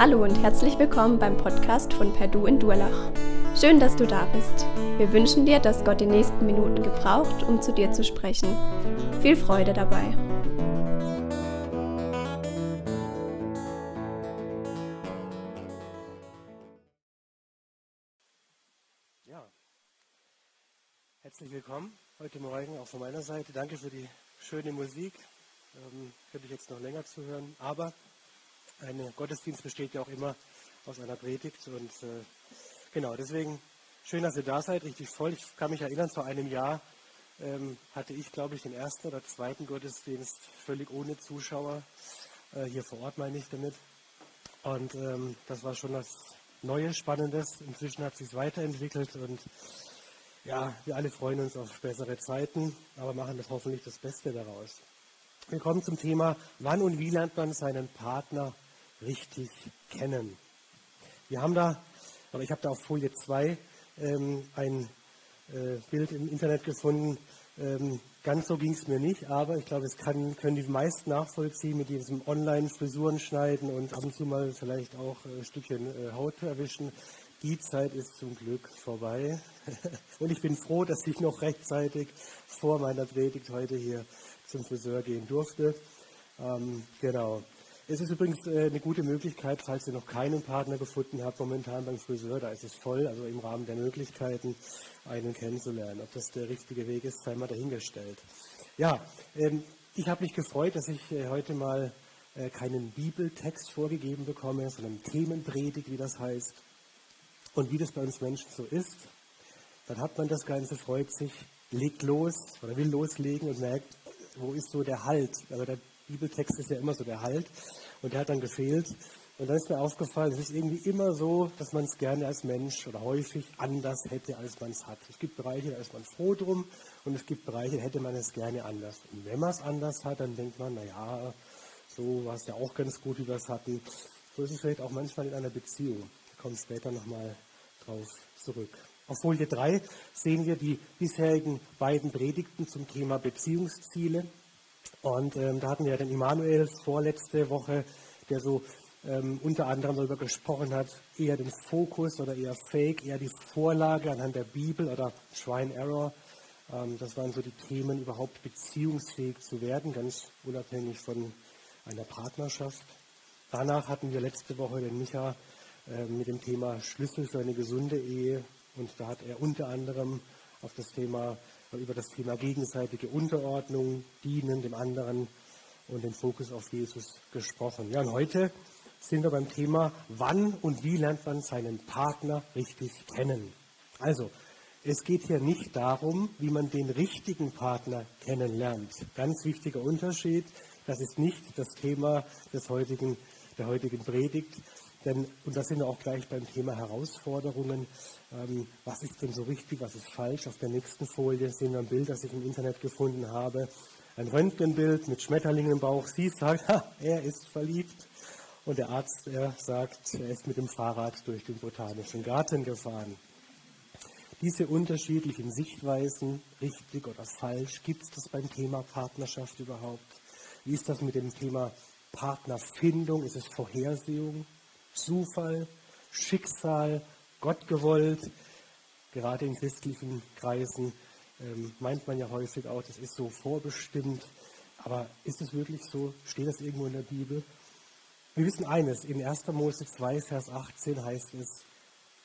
Hallo und herzlich willkommen beim Podcast von Perdu in Durlach. Schön, dass du da bist. Wir wünschen dir, dass Gott die nächsten Minuten gebraucht, um zu dir zu sprechen. Viel Freude dabei. Ja, herzlich willkommen heute Morgen auch von meiner Seite. Danke für die schöne Musik. Ähm, könnte ich jetzt noch länger zuhören, aber ein Gottesdienst besteht ja auch immer aus einer Predigt und äh, genau, deswegen schön, dass ihr da seid, richtig voll. Ich kann mich erinnern, vor einem Jahr ähm, hatte ich, glaube ich, den ersten oder zweiten Gottesdienst völlig ohne Zuschauer, äh, hier vor Ort meine ich damit. Und ähm, das war schon was Neues, Spannendes. Inzwischen hat es sich weiterentwickelt und ja, wir alle freuen uns auf bessere Zeiten, aber machen das hoffentlich das Beste daraus. Wir kommen zum Thema, wann und wie lernt man seinen Partner richtig kennen. Wir haben da, oder ich habe da auf Folie 2 ähm, ein äh, Bild im Internet gefunden. Ähm, ganz so ging es mir nicht, aber ich glaube, es kann, können die meisten nachvollziehen mit diesem Online-Frisuren schneiden und ab und zu mal vielleicht auch äh, ein Stückchen äh, Haut erwischen. Die Zeit ist zum Glück vorbei. und ich bin froh, dass ich noch rechtzeitig vor meiner Predigt heute hier zum Friseur gehen durfte. Ähm, genau. Es ist übrigens äh, eine gute Möglichkeit, falls ihr noch keinen Partner gefunden habt, momentan beim Friseur, da ist es voll, also im Rahmen der Möglichkeiten, einen kennenzulernen. Ob das der richtige Weg ist, sei mal dahingestellt. Ja, ähm, ich habe mich gefreut, dass ich äh, heute mal äh, keinen Bibeltext vorgegeben bekomme, sondern Themenpredigt, wie das heißt. Und wie das bei uns Menschen so ist, dann hat man das Ganze, freut sich, legt los oder will loslegen und merkt, wo ist so der Halt? Also der Bibeltext ist ja immer so der Halt und der hat dann gefehlt. Und dann ist mir aufgefallen, es ist irgendwie immer so, dass man es gerne als Mensch oder häufig anders hätte, als man es hat. Es gibt Bereiche, da ist man froh drum und es gibt Bereiche, da hätte man es gerne anders. Und wenn man es anders hat, dann denkt man, naja, so war es ja auch ganz gut, wie wir es hatten. So ist es vielleicht auch manchmal in einer Beziehung. Ich komme später nochmal drauf zurück. Auf Folie 3 sehen wir die bisherigen beiden Predigten zum Thema Beziehungsziele. Und ähm, da hatten wir den Immanuel vorletzte Woche, der so ähm, unter anderem darüber gesprochen hat, eher den Fokus oder eher Fake, eher die Vorlage anhand der Bibel oder Shrine Error. Ähm, das waren so die Themen, überhaupt beziehungsfähig zu werden, ganz unabhängig von einer Partnerschaft. Danach hatten wir letzte Woche den Micha äh, mit dem Thema Schlüssel für eine gesunde Ehe. Und da hat er unter anderem auf das Thema über das Thema gegenseitige Unterordnung, Dienen dem anderen und den Fokus auf Jesus gesprochen. Ja, und heute sind wir beim Thema, wann und wie lernt man seinen Partner richtig kennen. Also, es geht hier nicht darum, wie man den richtigen Partner kennenlernt. Ganz wichtiger Unterschied. Das ist nicht das Thema des heutigen, der heutigen Predigt. Denn, und da sind wir auch gleich beim Thema Herausforderungen. Ähm, was ist denn so richtig, was ist falsch? Auf der nächsten Folie sehen wir ein Bild, das ich im Internet gefunden habe. Ein Röntgenbild mit Schmetterlingen im Bauch. Sie sagt, er ist verliebt. Und der Arzt, er sagt, er ist mit dem Fahrrad durch den botanischen Garten gefahren. Diese unterschiedlichen Sichtweisen, richtig oder falsch, gibt es das beim Thema Partnerschaft überhaupt? Wie ist das mit dem Thema Partnerfindung? Ist es Vorhersehung? Zufall, Schicksal, Gott gewollt. Gerade in christlichen Kreisen ähm, meint man ja häufig auch, das ist so vorbestimmt. Aber ist es wirklich so? Steht das irgendwo in der Bibel? Wir wissen eines, in 1. Mose 2, Vers 18 heißt es,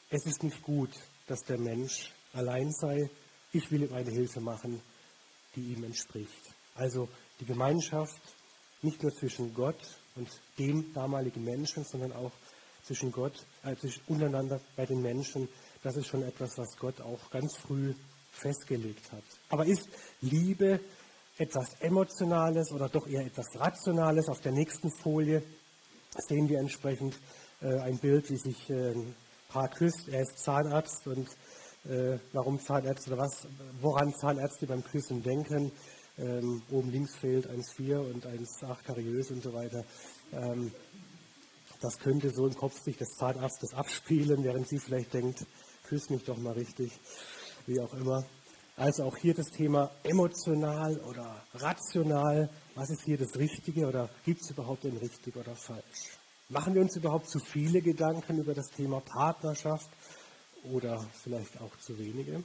es ist nicht gut, dass der Mensch allein sei. Ich will ihm eine Hilfe machen, die ihm entspricht. Also die Gemeinschaft nicht nur zwischen Gott und dem damaligen Menschen, sondern auch zwischen Gott, äh, zwischen untereinander bei den Menschen, das ist schon etwas, was Gott auch ganz früh festgelegt hat. Aber ist Liebe etwas Emotionales oder doch eher etwas Rationales? Auf der nächsten Folie sehen wir entsprechend äh, ein Bild, wie sich äh, ein Paar küsst. Er ist Zahnarzt und äh, warum Zahnärzte oder was, woran Zahnärzte beim Küssen denken. Ähm, oben links fehlt 1,4 und 1,8 kariös und so weiter. Ähm, das könnte so im Kopf sich des Zahnarztes abspielen, während sie vielleicht denkt, küss mich doch mal richtig, wie auch immer. Also auch hier das Thema emotional oder rational. Was ist hier das Richtige oder gibt es überhaupt ein richtig oder falsch? Machen wir uns überhaupt zu viele Gedanken über das Thema Partnerschaft oder vielleicht auch zu wenige?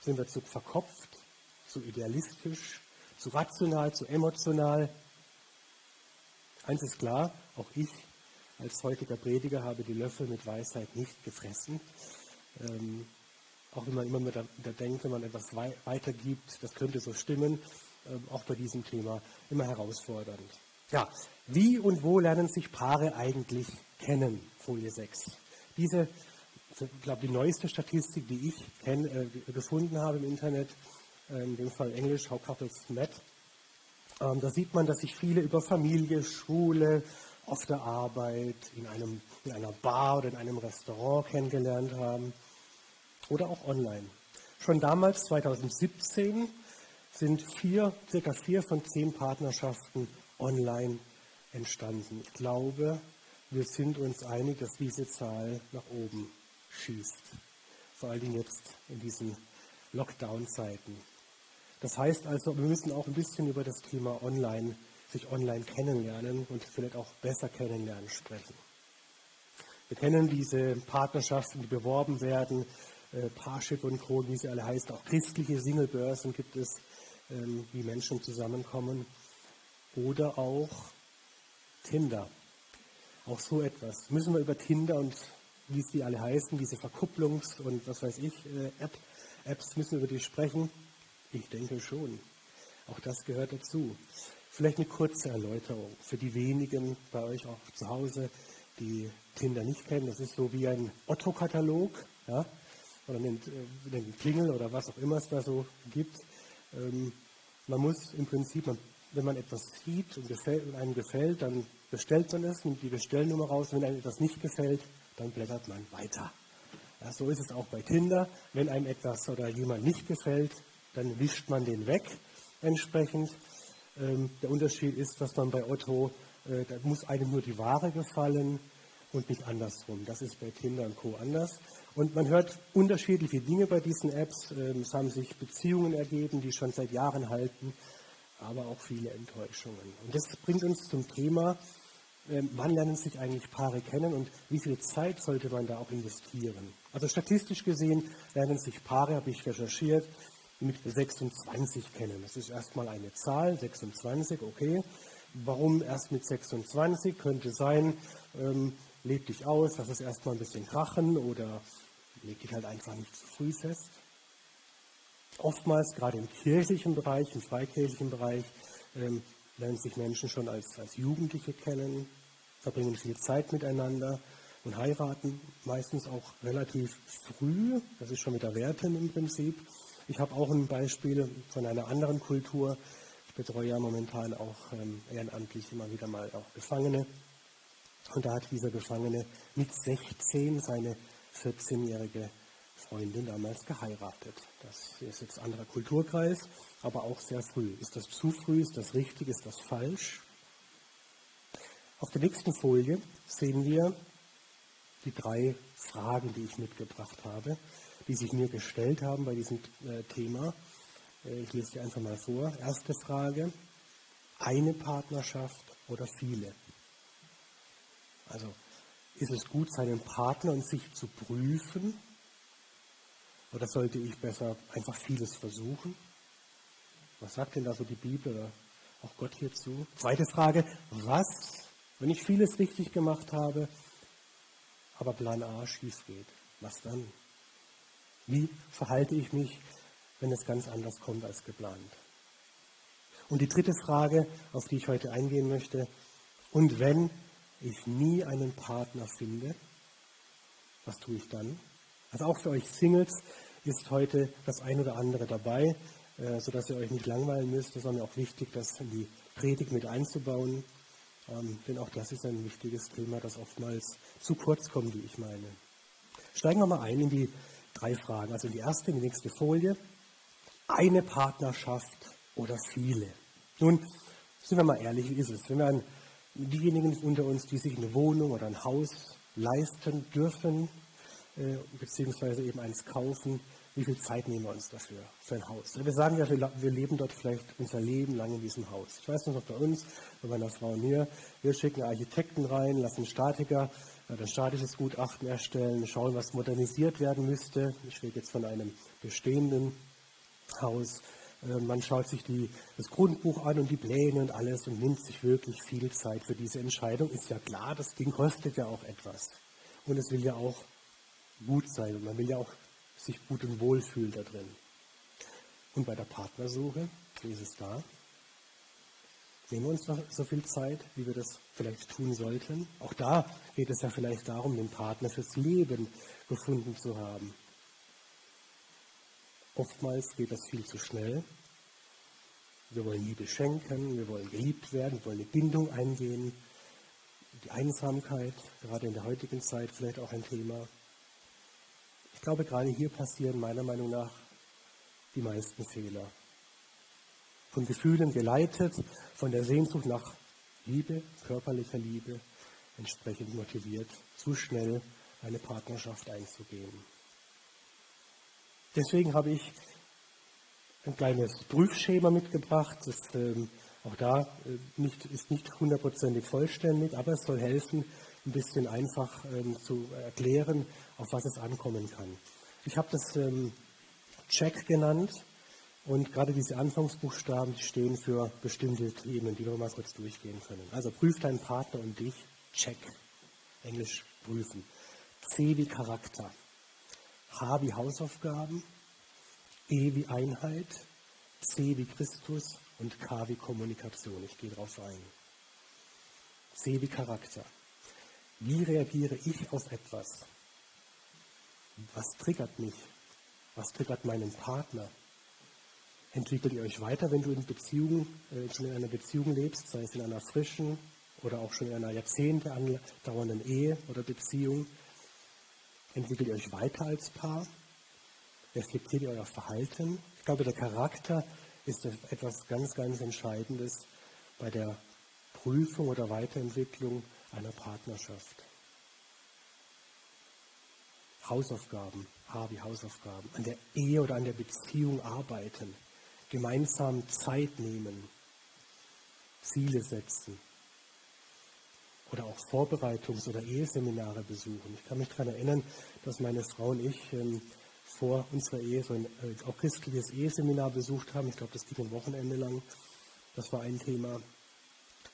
Sind wir zu verkopft, zu idealistisch, zu rational, zu emotional? Eins ist klar, auch ich als heutiger Prediger habe die Löffel mit Weisheit nicht gefressen. Ähm, auch wenn man immer wieder denkt, wenn man etwas weitergibt, das könnte so stimmen, ähm, auch bei diesem Thema immer herausfordernd. Ja, wie und wo lernen sich Paare eigentlich kennen? Folie 6. Diese, ich glaube, die neueste Statistik, die ich äh, gefunden habe im Internet, äh, in dem Fall Englisch, How Couples Met, ähm, da sieht man, dass sich viele über Familie, Schule, auf der Arbeit, in, einem, in einer Bar oder in einem Restaurant kennengelernt haben oder auch online. Schon damals, 2017, sind vier, circa vier von zehn Partnerschaften online entstanden. Ich glaube, wir sind uns einig, dass diese Zahl nach oben schießt. Vor allen Dingen jetzt in diesen Lockdown-Zeiten. Das heißt also, wir müssen auch ein bisschen über das Thema Online, sich online kennenlernen und vielleicht auch besser kennenlernen sprechen. Wir kennen diese Partnerschaften, die beworben werden, äh, Parship und Co., wie sie alle heißen. Auch christliche Singlebörsen gibt es, ähm, wie Menschen zusammenkommen. Oder auch Tinder. Auch so etwas. Müssen wir über Tinder und wie sie alle heißen, diese Verkupplungs- und was weiß ich, äh, App, Apps, müssen wir über die sprechen? Ich denke schon. Auch das gehört dazu. Vielleicht eine kurze Erläuterung für die wenigen bei euch auch zu Hause, die Tinder nicht kennen. Das ist so wie ein Otto-Katalog ja? oder einen äh, Klingel oder was auch immer es da so gibt. Ähm, man muss im Prinzip, wenn man etwas sieht und, und einem gefällt, dann bestellt man es, nimmt die Bestellnummer raus. Wenn einem etwas nicht gefällt, dann blättert man weiter. Ja, so ist es auch bei Tinder. Wenn einem etwas oder jemand nicht gefällt, dann wischt man den weg entsprechend. Ähm, der Unterschied ist, dass man bei Otto, äh, da muss einem nur die Ware gefallen und nicht andersrum. Das ist bei Tinder und Co. anders. Und man hört unterschiedliche Dinge bei diesen Apps. Ähm, es haben sich Beziehungen ergeben, die schon seit Jahren halten, aber auch viele Enttäuschungen. Und das bringt uns zum Thema, ähm, wann lernen sich eigentlich Paare kennen und wie viel Zeit sollte man da auch investieren. Also statistisch gesehen lernen sich Paare, habe ich recherchiert, mit 26 kennen. Das ist erstmal eine Zahl, 26, okay. Warum erst mit 26? Könnte sein, ähm, leg dich aus, lass es erstmal ein bisschen krachen oder leg dich halt einfach nicht zu früh fest. Oftmals, gerade im kirchlichen Bereich, im freikirchlichen Bereich, ähm, lernen sich Menschen schon als, als Jugendliche kennen, verbringen viel Zeit miteinander und heiraten meistens auch relativ früh. Das ist schon mit der Wertin im Prinzip. Ich habe auch ein Beispiel von einer anderen Kultur. Ich betreue ja momentan auch ähm, ehrenamtlich immer wieder mal auch Gefangene. Und da hat dieser Gefangene mit 16 seine 14-jährige Freundin damals geheiratet. Das ist jetzt ein anderer Kulturkreis, aber auch sehr früh. Ist das zu früh? Ist das richtig? Ist das falsch? Auf der nächsten Folie sehen wir die drei Fragen, die ich mitgebracht habe die sich mir gestellt haben bei diesem äh, Thema. Äh, ich lese die einfach mal vor. Erste Frage, eine Partnerschaft oder viele? Also ist es gut, seinen Partner und sich zu prüfen? Oder sollte ich besser einfach vieles versuchen? Was sagt denn da so die Bibel oder auch Gott hierzu? Zweite Frage, was, wenn ich vieles richtig gemacht habe, aber Plan A schief geht? Was dann? Wie verhalte ich mich, wenn es ganz anders kommt als geplant? Und die dritte Frage, auf die ich heute eingehen möchte, und wenn ich nie einen Partner finde, was tue ich dann? Also auch für euch Singles ist heute das ein oder andere dabei, äh, sodass ihr euch nicht langweilen müsst. Das war mir auch wichtig, das in die Predigt mit einzubauen. Ähm, denn auch das ist ein wichtiges Thema, das oftmals zu kurz kommt, wie ich meine. Steigen wir mal ein in die drei Fragen. Also die erste, die nächste Folie. Eine Partnerschaft oder viele? Nun, sind wir mal ehrlich, wie ist es? Wenn wir an diejenigen unter uns, die sich eine Wohnung oder ein Haus leisten dürfen, äh, beziehungsweise eben eins kaufen, wie viel Zeit nehmen wir uns dafür, für ein Haus? Wir sagen ja, wir, leben dort vielleicht unser Leben lang in diesem Haus. Ich weiß noch bei uns, bei meiner Frau und mir, wir schicken Architekten rein, lassen Statiker ein statisches Gutachten erstellen, schauen, was modernisiert werden müsste. Ich rede jetzt von einem bestehenden Haus. Äh, man schaut sich die, das Grundbuch an und die Pläne und alles und nimmt sich wirklich viel Zeit für diese Entscheidung. Ist ja klar, das Ding kostet ja auch etwas. Und es will ja auch gut sein und man will ja auch sich gut und wohl fühlen da drin. Und bei der Partnersuche, wie ist es da? Nehmen wir uns so viel Zeit, wie wir das vielleicht tun sollten? Auch da geht es ja vielleicht darum, den Partner fürs Leben gefunden zu haben. Oftmals geht das viel zu schnell. Wir wollen Liebe schenken, wir wollen geliebt werden, wir wollen eine Bindung eingehen. Die Einsamkeit, gerade in der heutigen Zeit, vielleicht auch ein Thema. Ich glaube, gerade hier passieren meiner Meinung nach die meisten Fehler. Von Gefühlen geleitet, von der Sehnsucht nach Liebe, körperlicher Liebe, entsprechend motiviert, zu schnell eine Partnerschaft einzugehen. Deswegen habe ich ein kleines Prüfschema mitgebracht. Das ähm, auch da äh, nicht, ist nicht hundertprozentig vollständig, aber es soll helfen, ein bisschen einfach ähm, zu erklären, auf was es ankommen kann. Ich habe das ähm, Check genannt und gerade diese Anfangsbuchstaben die stehen für bestimmte Themen, die wir mal kurz durchgehen können. Also prüf deinen Partner und dich, Check. Englisch prüfen. C wie Charakter. H wie Hausaufgaben. E wie Einheit. C wie Christus und K wie Kommunikation. Ich gehe darauf ein. C wie Charakter. Wie reagiere ich auf etwas? Was triggert mich? Was triggert meinen Partner? Entwickelt ihr euch weiter, wenn du in Beziehungen, äh, schon in einer Beziehung lebst, sei es in einer frischen oder auch schon in einer Jahrzehnte andauernden Ehe oder Beziehung? Entwickelt ihr euch weiter als Paar? Reflektiert ihr euer Verhalten? Ich glaube, der Charakter ist etwas ganz, ganz Entscheidendes bei der Prüfung oder Weiterentwicklung einer Partnerschaft. Hausaufgaben, H wie Hausaufgaben, an der Ehe oder an der Beziehung arbeiten, gemeinsam Zeit nehmen, Ziele setzen oder auch Vorbereitungs- oder Eheseminare besuchen. Ich kann mich daran erinnern, dass meine Frau und ich ähm, vor unserer Ehe so ein äh, auch christliches Eheseminar besucht haben. Ich glaube, das ging ein Wochenende lang. Das war ein Thema.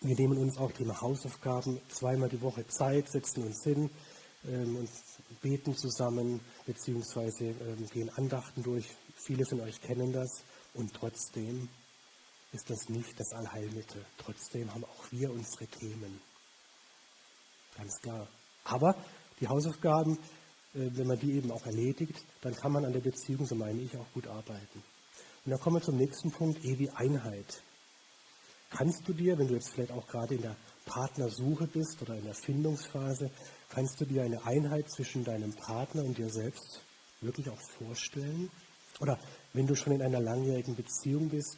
Wir nehmen uns auch Thema Hausaufgaben zweimal die Woche Zeit, setzen uns hin ähm, und beten zusammen, beziehungsweise ähm, gehen Andachten durch. Viele von euch kennen das. Und trotzdem ist das nicht das Allheilmittel. Trotzdem haben auch wir unsere Themen. Ganz klar. Aber die Hausaufgaben, äh, wenn man die eben auch erledigt, dann kann man an der Beziehung, so meine ich, auch gut arbeiten. Und dann kommen wir zum nächsten Punkt, E wie Einheit. Kannst du dir, wenn du jetzt vielleicht auch gerade in der Partnersuche bist oder in der Findungsphase, kannst du dir eine Einheit zwischen deinem Partner und dir selbst wirklich auch vorstellen? Oder wenn du schon in einer langjährigen Beziehung bist,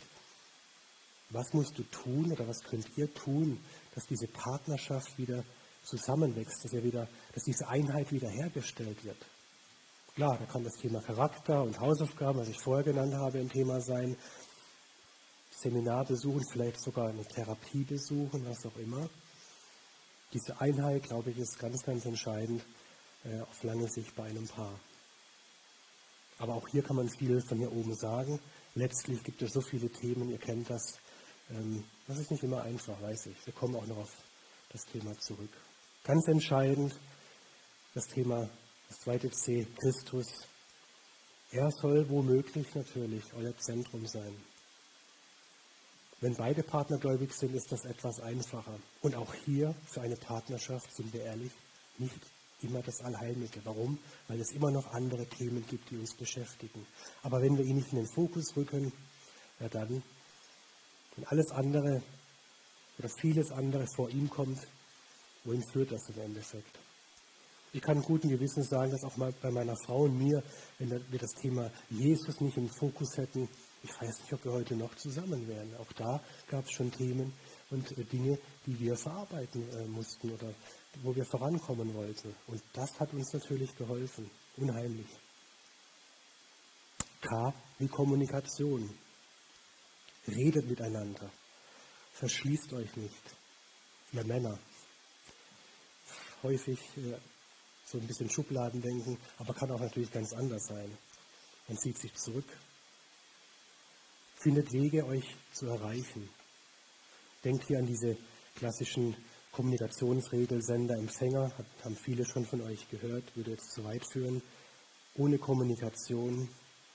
was musst du tun oder was könnt ihr tun, dass diese Partnerschaft wieder zusammenwächst, dass, wieder, dass diese Einheit wiederhergestellt wird? Klar, da kann das Thema Charakter und Hausaufgaben, was ich vorher genannt habe, ein Thema sein. Seminar besuchen, vielleicht sogar eine Therapie besuchen, was auch immer. Diese Einheit, glaube ich, ist ganz, ganz entscheidend äh, auf lange Sicht bei einem Paar. Aber auch hier kann man viel von hier oben sagen. Letztlich gibt es so viele Themen, ihr kennt das. Ähm, das ist nicht immer einfach, weiß ich. Wir kommen auch noch auf das Thema zurück. Ganz entscheidend das Thema, das zweite C, Christus. Er soll womöglich natürlich euer Zentrum sein. Wenn beide Partner gläubig sind, ist das etwas einfacher. Und auch hier für eine Partnerschaft, sind wir ehrlich, nicht immer das Allheilmittel. Warum? Weil es immer noch andere Themen gibt, die uns beschäftigen. Aber wenn wir ihn nicht in den Fokus rücken, ja dann, wenn alles andere oder vieles andere vor ihm kommt, wohin führt das im Endeffekt? Ich kann guten Gewissens sagen, dass auch mal bei meiner Frau und mir, wenn wir das Thema Jesus nicht im Fokus hätten, ich weiß nicht, ob wir heute noch zusammen wären. Auch da gab es schon Themen und äh, Dinge, die wir verarbeiten äh, mussten oder wo wir vorankommen wollten. Und das hat uns natürlich geholfen. unheimlich. K wie Kommunikation. Redet miteinander. Verschließt euch nicht. Ihr Männer. Häufig äh, so ein bisschen Schubladendenken, aber kann auch natürlich ganz anders sein. Man zieht sich zurück. Findet Wege, euch zu erreichen. Denkt hier an diese klassischen Kommunikationsregel Sender, Empfänger, haben viele schon von euch gehört, würde jetzt zu weit führen. Ohne Kommunikation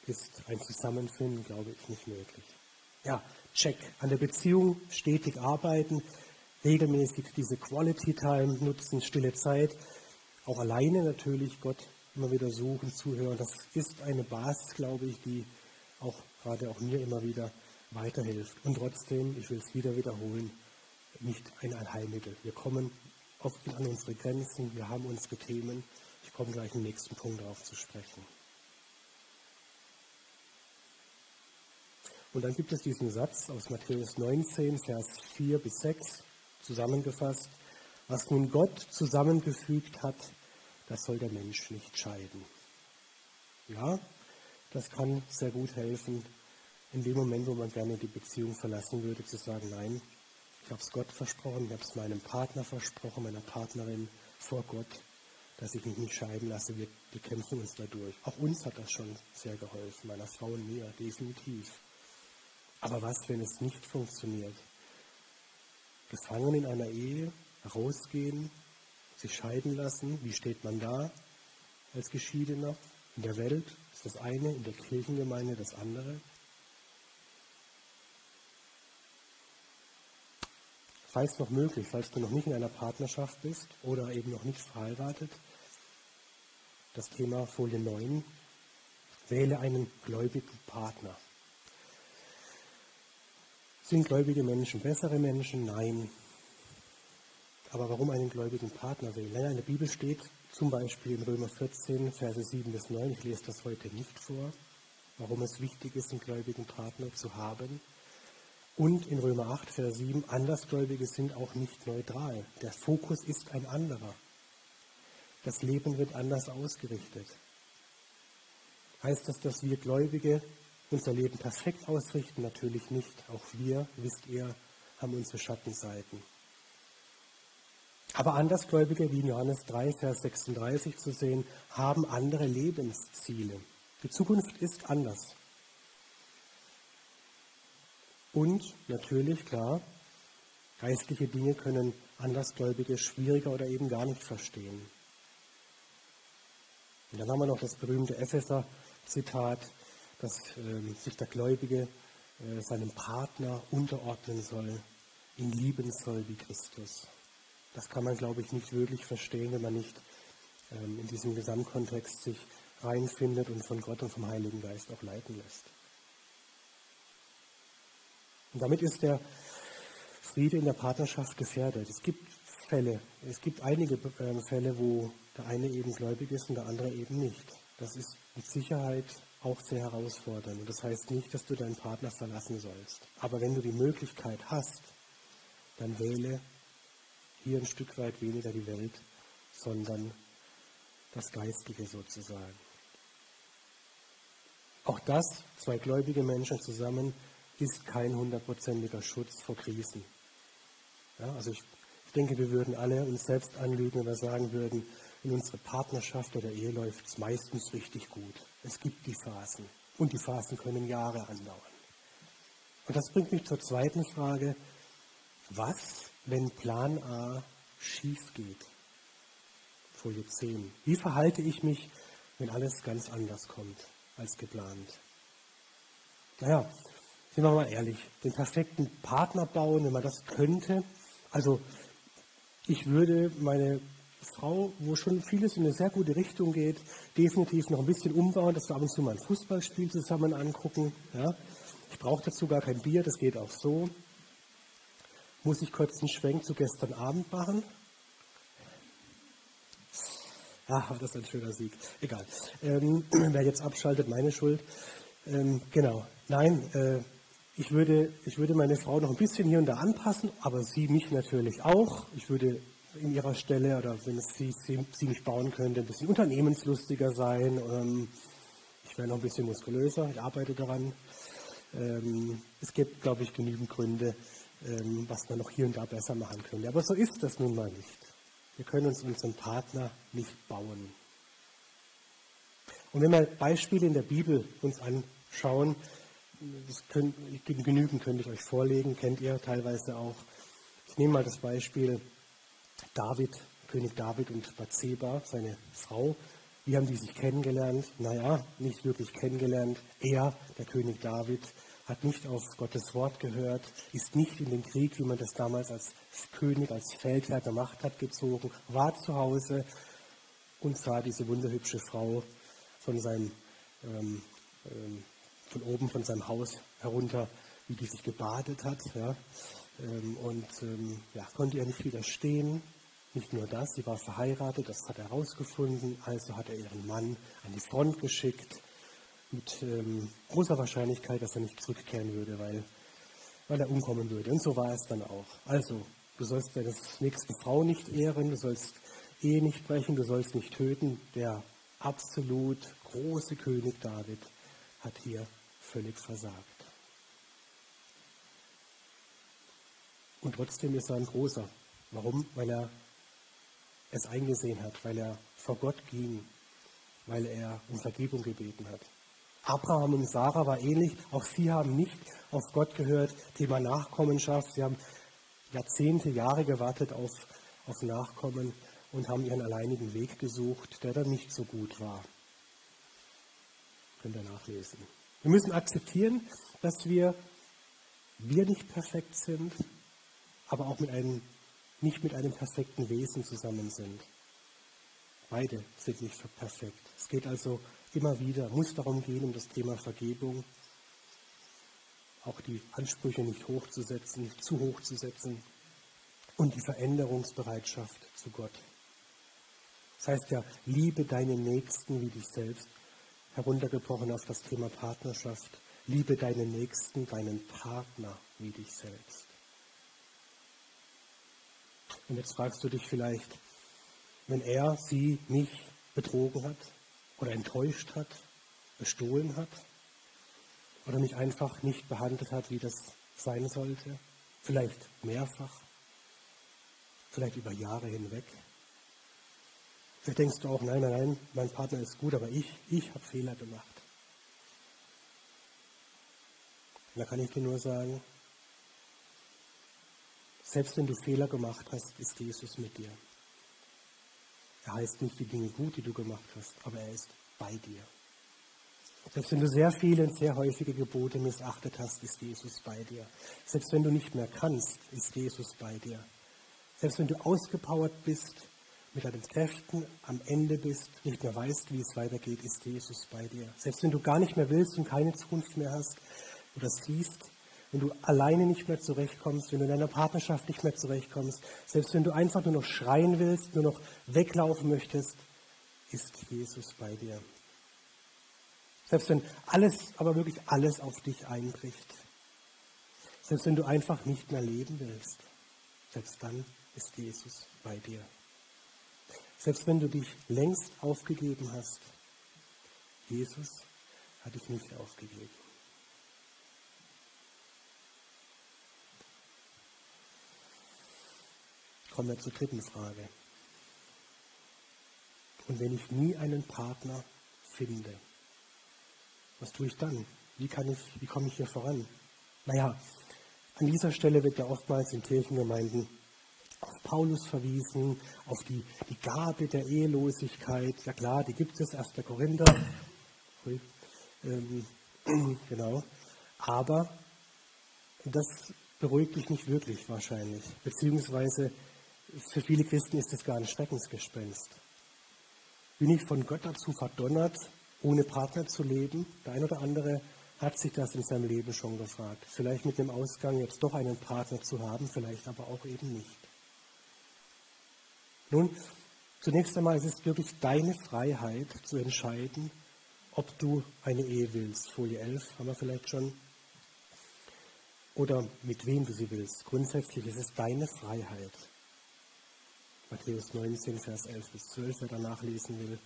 ist ein Zusammenfinden, glaube ich, nicht möglich. Ja, check. An der Beziehung stetig arbeiten, regelmäßig diese Quality Time nutzen, stille Zeit, auch alleine natürlich Gott immer wieder suchen, zuhören. Das ist eine Basis, glaube ich, die auch gerade auch mir immer wieder weiterhilft. Und trotzdem, ich will es wieder wiederholen, nicht ein Allheilmittel. Wir kommen oft an unsere Grenzen, wir haben unsere Themen. Ich komme gleich im nächsten Punkt darauf zu sprechen. Und dann gibt es diesen Satz aus Matthäus 19, Vers 4 bis 6, zusammengefasst. Was nun Gott zusammengefügt hat, das soll der Mensch nicht scheiden. Ja, das kann sehr gut helfen, in dem Moment, wo man gerne die Beziehung verlassen würde, zu sagen, nein, ich habe es Gott versprochen, ich habe es meinem Partner versprochen, meiner Partnerin vor Gott, dass ich mich nicht scheiden lasse. Wir, wir kämpfen uns dadurch. Auch uns hat das schon sehr geholfen, meiner Frau und mir, definitiv. Aber was, wenn es nicht funktioniert? Gefangen in einer Ehe, rausgehen, sich scheiden lassen, wie steht man da als Geschiedener? In der Welt ist das eine, in der Kirchengemeinde das andere. Falls noch möglich, falls du noch nicht in einer Partnerschaft bist oder eben noch nicht verheiratet, das Thema Folie 9, wähle einen gläubigen Partner. Sind gläubige Menschen bessere Menschen? Nein. Aber warum einen gläubigen Partner wählen? Naja, in der Bibel steht zum Beispiel in Römer 14, Verse 7 bis 9, ich lese das heute nicht vor, warum es wichtig ist, einen gläubigen Partner zu haben. Und in Römer 8, Vers 7, Andersgläubige sind auch nicht neutral. Der Fokus ist ein anderer. Das Leben wird anders ausgerichtet. Heißt das, dass wir Gläubige unser Leben perfekt ausrichten? Natürlich nicht. Auch wir, wisst ihr, haben unsere Schattenseiten. Aber Andersgläubige, wie in Johannes 3, Vers 36 zu sehen, haben andere Lebensziele. Die Zukunft ist anders. Und natürlich, klar, geistliche Dinge können Andersgläubige schwieriger oder eben gar nicht verstehen. Und dann haben wir noch das berühmte Epheser-Zitat, dass äh, sich der Gläubige äh, seinem Partner unterordnen soll, ihn lieben soll wie Christus. Das kann man, glaube ich, nicht wirklich verstehen, wenn man nicht ähm, in diesem Gesamtkontext sich reinfindet und von Gott und vom Heiligen Geist auch leiten lässt. Und damit ist der Friede in der Partnerschaft gefährdet. Es gibt Fälle, es gibt einige äh, Fälle, wo der eine eben gläubig ist und der andere eben nicht. Das ist mit Sicherheit auch sehr herausfordernd. Und das heißt nicht, dass du deinen Partner verlassen sollst. Aber wenn du die Möglichkeit hast, dann wähle hier ein Stück weit weniger die Welt, sondern das Geistliche sozusagen. Auch das, zwei gläubige Menschen zusammen, ist kein hundertprozentiger Schutz vor Krisen. Ja, also ich, ich denke, wir würden alle uns selbst anlügen, wir sagen würden, in unserer Partnerschaft oder Ehe läuft es meistens richtig gut. Es gibt die Phasen und die Phasen können Jahre andauern. Und das bringt mich zur zweiten Frage. Was, wenn Plan A schief geht? Folie 10. Wie verhalte ich mich, wenn alles ganz anders kommt als geplant? Naja, sind wir mal ehrlich, den perfekten Partner bauen, wenn man das könnte. Also ich würde meine Frau, wo schon vieles in eine sehr gute Richtung geht, definitiv noch ein bisschen umbauen, dass wir ab und zu mal ein Fußballspiel zusammen angucken. Ja. Ich brauche dazu gar kein Bier, das geht auch so. Muss ich kurz einen Schwenk zu gestern Abend machen? Ach, war das ein schöner Sieg. Egal. Ähm, wer jetzt abschaltet, meine Schuld. Ähm, genau. Nein, äh, ich, würde, ich würde meine Frau noch ein bisschen hier und da anpassen, aber sie mich natürlich auch. Ich würde in ihrer Stelle oder wenn es sie, sie, sie nicht bauen könnte, ein bisschen unternehmenslustiger sein. Ähm, ich wäre noch ein bisschen muskulöser, ich arbeite daran. Ähm, es gibt, glaube ich, genügend Gründe, ähm, was man noch hier und da besser machen könnte. Aber so ist das nun mal nicht. Wir können uns unseren Partner nicht bauen. Und wenn wir Beispiele in der Bibel uns anschauen, können, genügend könnte ich euch vorlegen, kennt ihr teilweise auch. Ich nehme mal das Beispiel David, König David und Bathseba, seine Frau. Wie haben die sich kennengelernt? Naja, nicht wirklich kennengelernt. Er, der König David, hat nicht auf Gottes Wort gehört, ist nicht in den Krieg, wie man das damals als König, als Feldherr der Macht hat, gezogen, war zu Hause und sah diese wunderhübsche Frau von seinem ähm, ähm, von oben von seinem Haus herunter, wie die sich gebadet hat. Ja. Ähm, und ähm, ja, konnte er nicht widerstehen. Nicht nur das, sie war verheiratet, das hat er herausgefunden. Also hat er ihren Mann an die Front geschickt, mit ähm, großer Wahrscheinlichkeit, dass er nicht zurückkehren würde, weil, weil er umkommen würde. Und so war es dann auch. Also, du sollst deine nächste Frau nicht ehren, du sollst Ehe nicht brechen, du sollst nicht töten. Der absolut große König David hat hier völlig versagt. Und trotzdem ist er ein großer. Warum? Weil er es eingesehen hat, weil er vor Gott ging, weil er um Vergebung gebeten hat. Abraham und Sarah war ähnlich. Auch sie haben nicht auf Gott gehört. Thema Nachkommenschaft. Sie haben Jahrzehnte, Jahre gewartet auf, auf Nachkommen und haben ihren alleinigen Weg gesucht, der dann nicht so gut war. Könnt ihr nachlesen. Wir müssen akzeptieren, dass wir, wir nicht perfekt sind, aber auch mit einem, nicht mit einem perfekten Wesen zusammen sind. Beide sind nicht perfekt. Es geht also immer wieder, muss darum gehen, um das Thema Vergebung, auch die Ansprüche nicht hochzusetzen, nicht zu hoch zu setzen und die Veränderungsbereitschaft zu Gott. Das heißt ja, liebe deinen Nächsten wie dich selbst, heruntergebrochen auf das Thema Partnerschaft. Liebe deinen Nächsten, deinen Partner wie dich selbst. Und jetzt fragst du dich vielleicht, wenn er sie mich betrogen hat oder enttäuscht hat, bestohlen hat oder mich einfach nicht behandelt hat, wie das sein sollte, vielleicht mehrfach, vielleicht über Jahre hinweg. Vielleicht denkst du auch, nein, nein, nein, mein Partner ist gut, aber ich, ich habe Fehler gemacht. Und da kann ich dir nur sagen, selbst wenn du Fehler gemacht hast, ist Jesus mit dir. Er heißt nicht die Dinge gut, die du gemacht hast, aber er ist bei dir. Selbst wenn du sehr viele und sehr häufige Gebote missachtet hast, ist Jesus bei dir. Selbst wenn du nicht mehr kannst, ist Jesus bei dir. Selbst wenn du ausgepowert bist, mit deinen Kräften am Ende bist, nicht mehr weißt, wie es weitergeht, ist Jesus bei dir. Selbst wenn du gar nicht mehr willst und keine Zukunft mehr hast oder siehst, wenn du alleine nicht mehr zurechtkommst, wenn du in deiner Partnerschaft nicht mehr zurechtkommst, selbst wenn du einfach nur noch schreien willst, nur noch weglaufen möchtest, ist Jesus bei dir. Selbst wenn alles, aber wirklich alles auf dich einbricht. Selbst wenn du einfach nicht mehr leben willst, selbst dann ist Jesus bei dir. Selbst wenn du dich längst aufgegeben hast, Jesus hat dich nicht aufgegeben. Kommen wir zur dritten Frage. Und wenn ich nie einen Partner finde, was tue ich dann? Wie, kann ich, wie komme ich hier voran? Naja, an dieser Stelle wird ja oftmals in Kirchengemeinden auf Paulus verwiesen, auf die, die Gabe der Ehelosigkeit. Ja klar, die gibt es, 1. Korinther. Ähm, genau. Aber das beruhigt dich nicht wirklich wahrscheinlich. Beziehungsweise für viele Christen ist es gar ein Schreckensgespenst. Bin ich von Gott dazu verdonnert, ohne Partner zu leben? Der eine oder andere hat sich das in seinem Leben schon gefragt. Vielleicht mit dem Ausgang, jetzt doch einen Partner zu haben, vielleicht aber auch eben nicht. Nun, zunächst einmal ist es wirklich deine Freiheit zu entscheiden, ob du eine Ehe willst. Folie 11 haben wir vielleicht schon. Oder mit wem du sie willst. Grundsätzlich ist es deine Freiheit. Matthäus 19, Vers 11 bis 12, wer danach lesen will.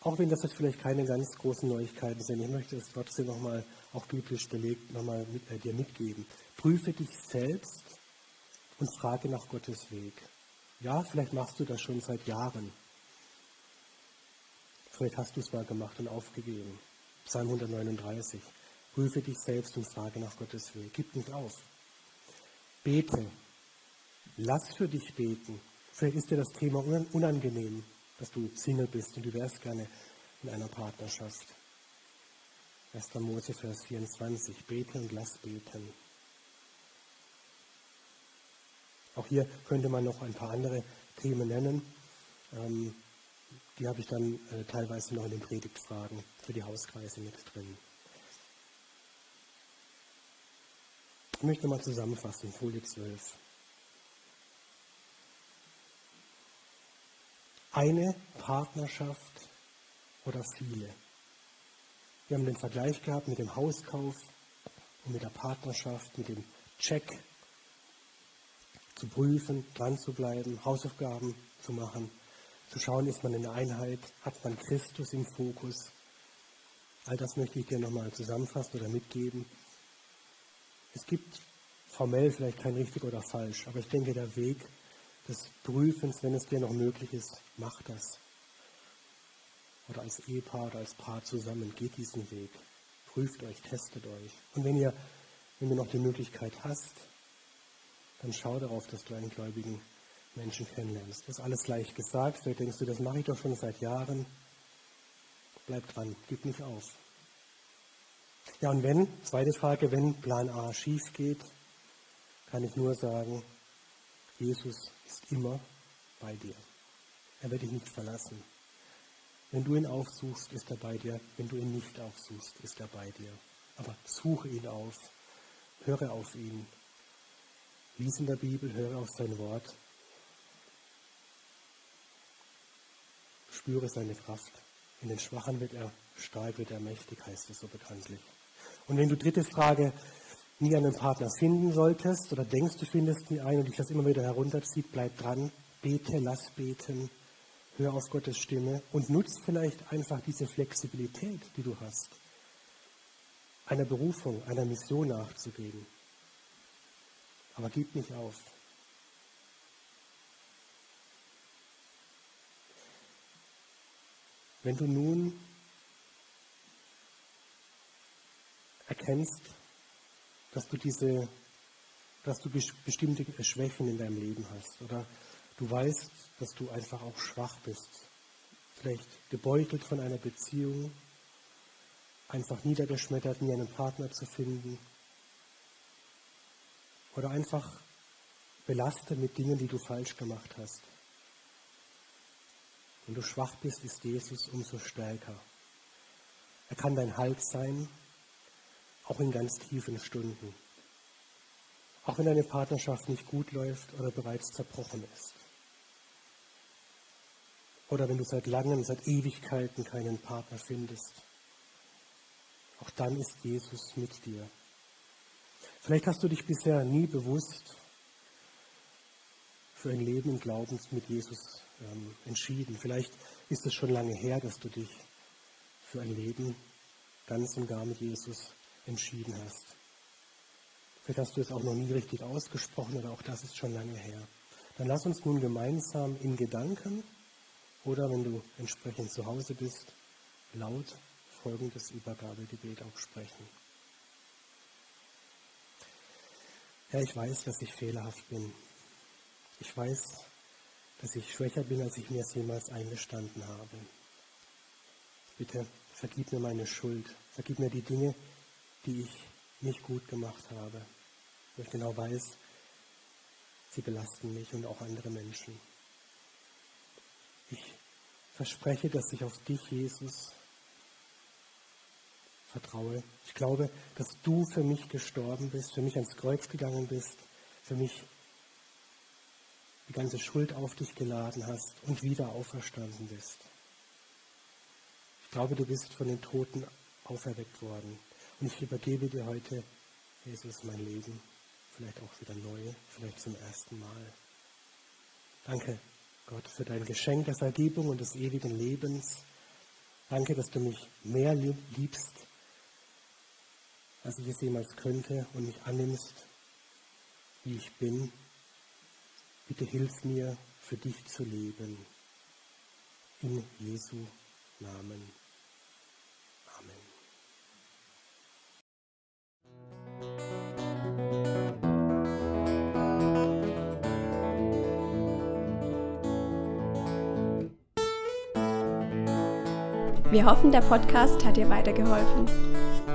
Auch wenn das jetzt vielleicht keine ganz großen Neuigkeiten sind, ich möchte es trotzdem nochmal, auch biblisch belegt, nochmal mit, äh, dir mitgeben. Prüfe dich selbst und frage nach Gottes Weg. Ja, vielleicht machst du das schon seit Jahren. Vielleicht hast du es mal gemacht und aufgegeben. Psalm 139. Prüfe dich selbst und frage nach Gottes Weg. Gib nicht auf. Bete. Lass für dich beten. Vielleicht ist dir das Thema unangenehm dass du Single bist und du wärst gerne in einer Partnerschaft. 1. Mose, Vers 24. Beten und lass beten. Auch hier könnte man noch ein paar andere Themen nennen. Ähm, die habe ich dann äh, teilweise noch in den Predigtfragen für die Hauskreise mit drin. Ich möchte mal zusammenfassen, Folie 12. eine Partnerschaft oder viele. Wir haben den Vergleich gehabt mit dem Hauskauf und mit der Partnerschaft, mit dem Check zu prüfen, dran zu bleiben, Hausaufgaben zu machen, zu schauen, ist man in der Einheit, hat man Christus im Fokus. All das möchte ich dir nochmal zusammenfassen oder mitgeben. Es gibt formell vielleicht kein richtig oder falsch, aber ich denke, der Weg des Prüfens, wenn es dir noch möglich ist, mach das. Oder als Ehepaar oder als Paar zusammen, geht diesen Weg. Prüft euch, testet euch. Und wenn ihr, wenn du noch die Möglichkeit hast, dann schau darauf, dass du einen gläubigen Menschen kennenlernst. Das ist alles leicht gesagt. Vielleicht denkst du, das mache ich doch schon seit Jahren. Bleib dran, gib nicht auf. Ja, und wenn, zweite Frage, wenn Plan A schief geht, kann ich nur sagen, Jesus ist immer bei dir. Er wird dich nicht verlassen. Wenn du ihn aufsuchst, ist er bei dir. Wenn du ihn nicht aufsuchst, ist er bei dir. Aber suche ihn auf. Höre auf ihn. Lies in der Bibel, höre auf sein Wort. Spüre seine Kraft. In den Schwachen wird er stark, wird er mächtig, heißt es so bekanntlich. Und wenn du dritte Frage nie einen Partner finden solltest oder denkst, du findest nie einen und dich das immer wieder herunterzieht, bleib dran, bete, lass beten, hör auf Gottes Stimme und nutz vielleicht einfach diese Flexibilität, die du hast, einer Berufung, einer Mission nachzugehen. Aber gib nicht auf. Wenn du nun erkennst, dass du diese, dass du bestimmte Schwächen in deinem Leben hast oder du weißt, dass du einfach auch schwach bist, vielleicht gebeutelt von einer Beziehung, einfach niedergeschmettert, nie einen Partner zu finden oder einfach belastet mit Dingen, die du falsch gemacht hast. Wenn du schwach bist, ist Jesus umso stärker. Er kann dein Halt sein, auch in ganz tiefen Stunden. Auch wenn deine Partnerschaft nicht gut läuft oder bereits zerbrochen ist. Oder wenn du seit langem, seit Ewigkeiten keinen Partner findest. Auch dann ist Jesus mit dir. Vielleicht hast du dich bisher nie bewusst für ein Leben im Glauben mit Jesus ähm, entschieden. Vielleicht ist es schon lange her, dass du dich für ein Leben ganz und gar mit Jesus entschieden hast. Vielleicht hast du es auch noch nie richtig ausgesprochen oder auch das ist schon lange her. Dann lass uns nun gemeinsam in Gedanken oder wenn du entsprechend zu Hause bist, laut folgendes Übergabegebet auch sprechen. Herr, ich weiß, dass ich fehlerhaft bin. Ich weiß, dass ich schwächer bin, als ich mir es jemals eingestanden habe. Bitte vergib mir meine Schuld. Vergib mir die Dinge, die ich nicht gut gemacht habe. Wo ich genau weiß, sie belasten mich und auch andere Menschen. Ich verspreche, dass ich auf dich, Jesus, vertraue. Ich glaube, dass du für mich gestorben bist, für mich ans Kreuz gegangen bist, für mich die ganze Schuld auf dich geladen hast und wieder auferstanden bist. Ich glaube, du bist von den Toten auferweckt worden. Und ich übergebe dir heute, Jesus, mein Leben, vielleicht auch wieder neu, vielleicht zum ersten Mal. Danke, Gott, für dein Geschenk der Vergebung und des ewigen Lebens. Danke, dass du mich mehr liebst, als ich es jemals könnte und mich annimmst, wie ich bin. Bitte hilf mir, für dich zu leben. In Jesu Namen. Amen. Wir hoffen, der Podcast hat dir weitergeholfen.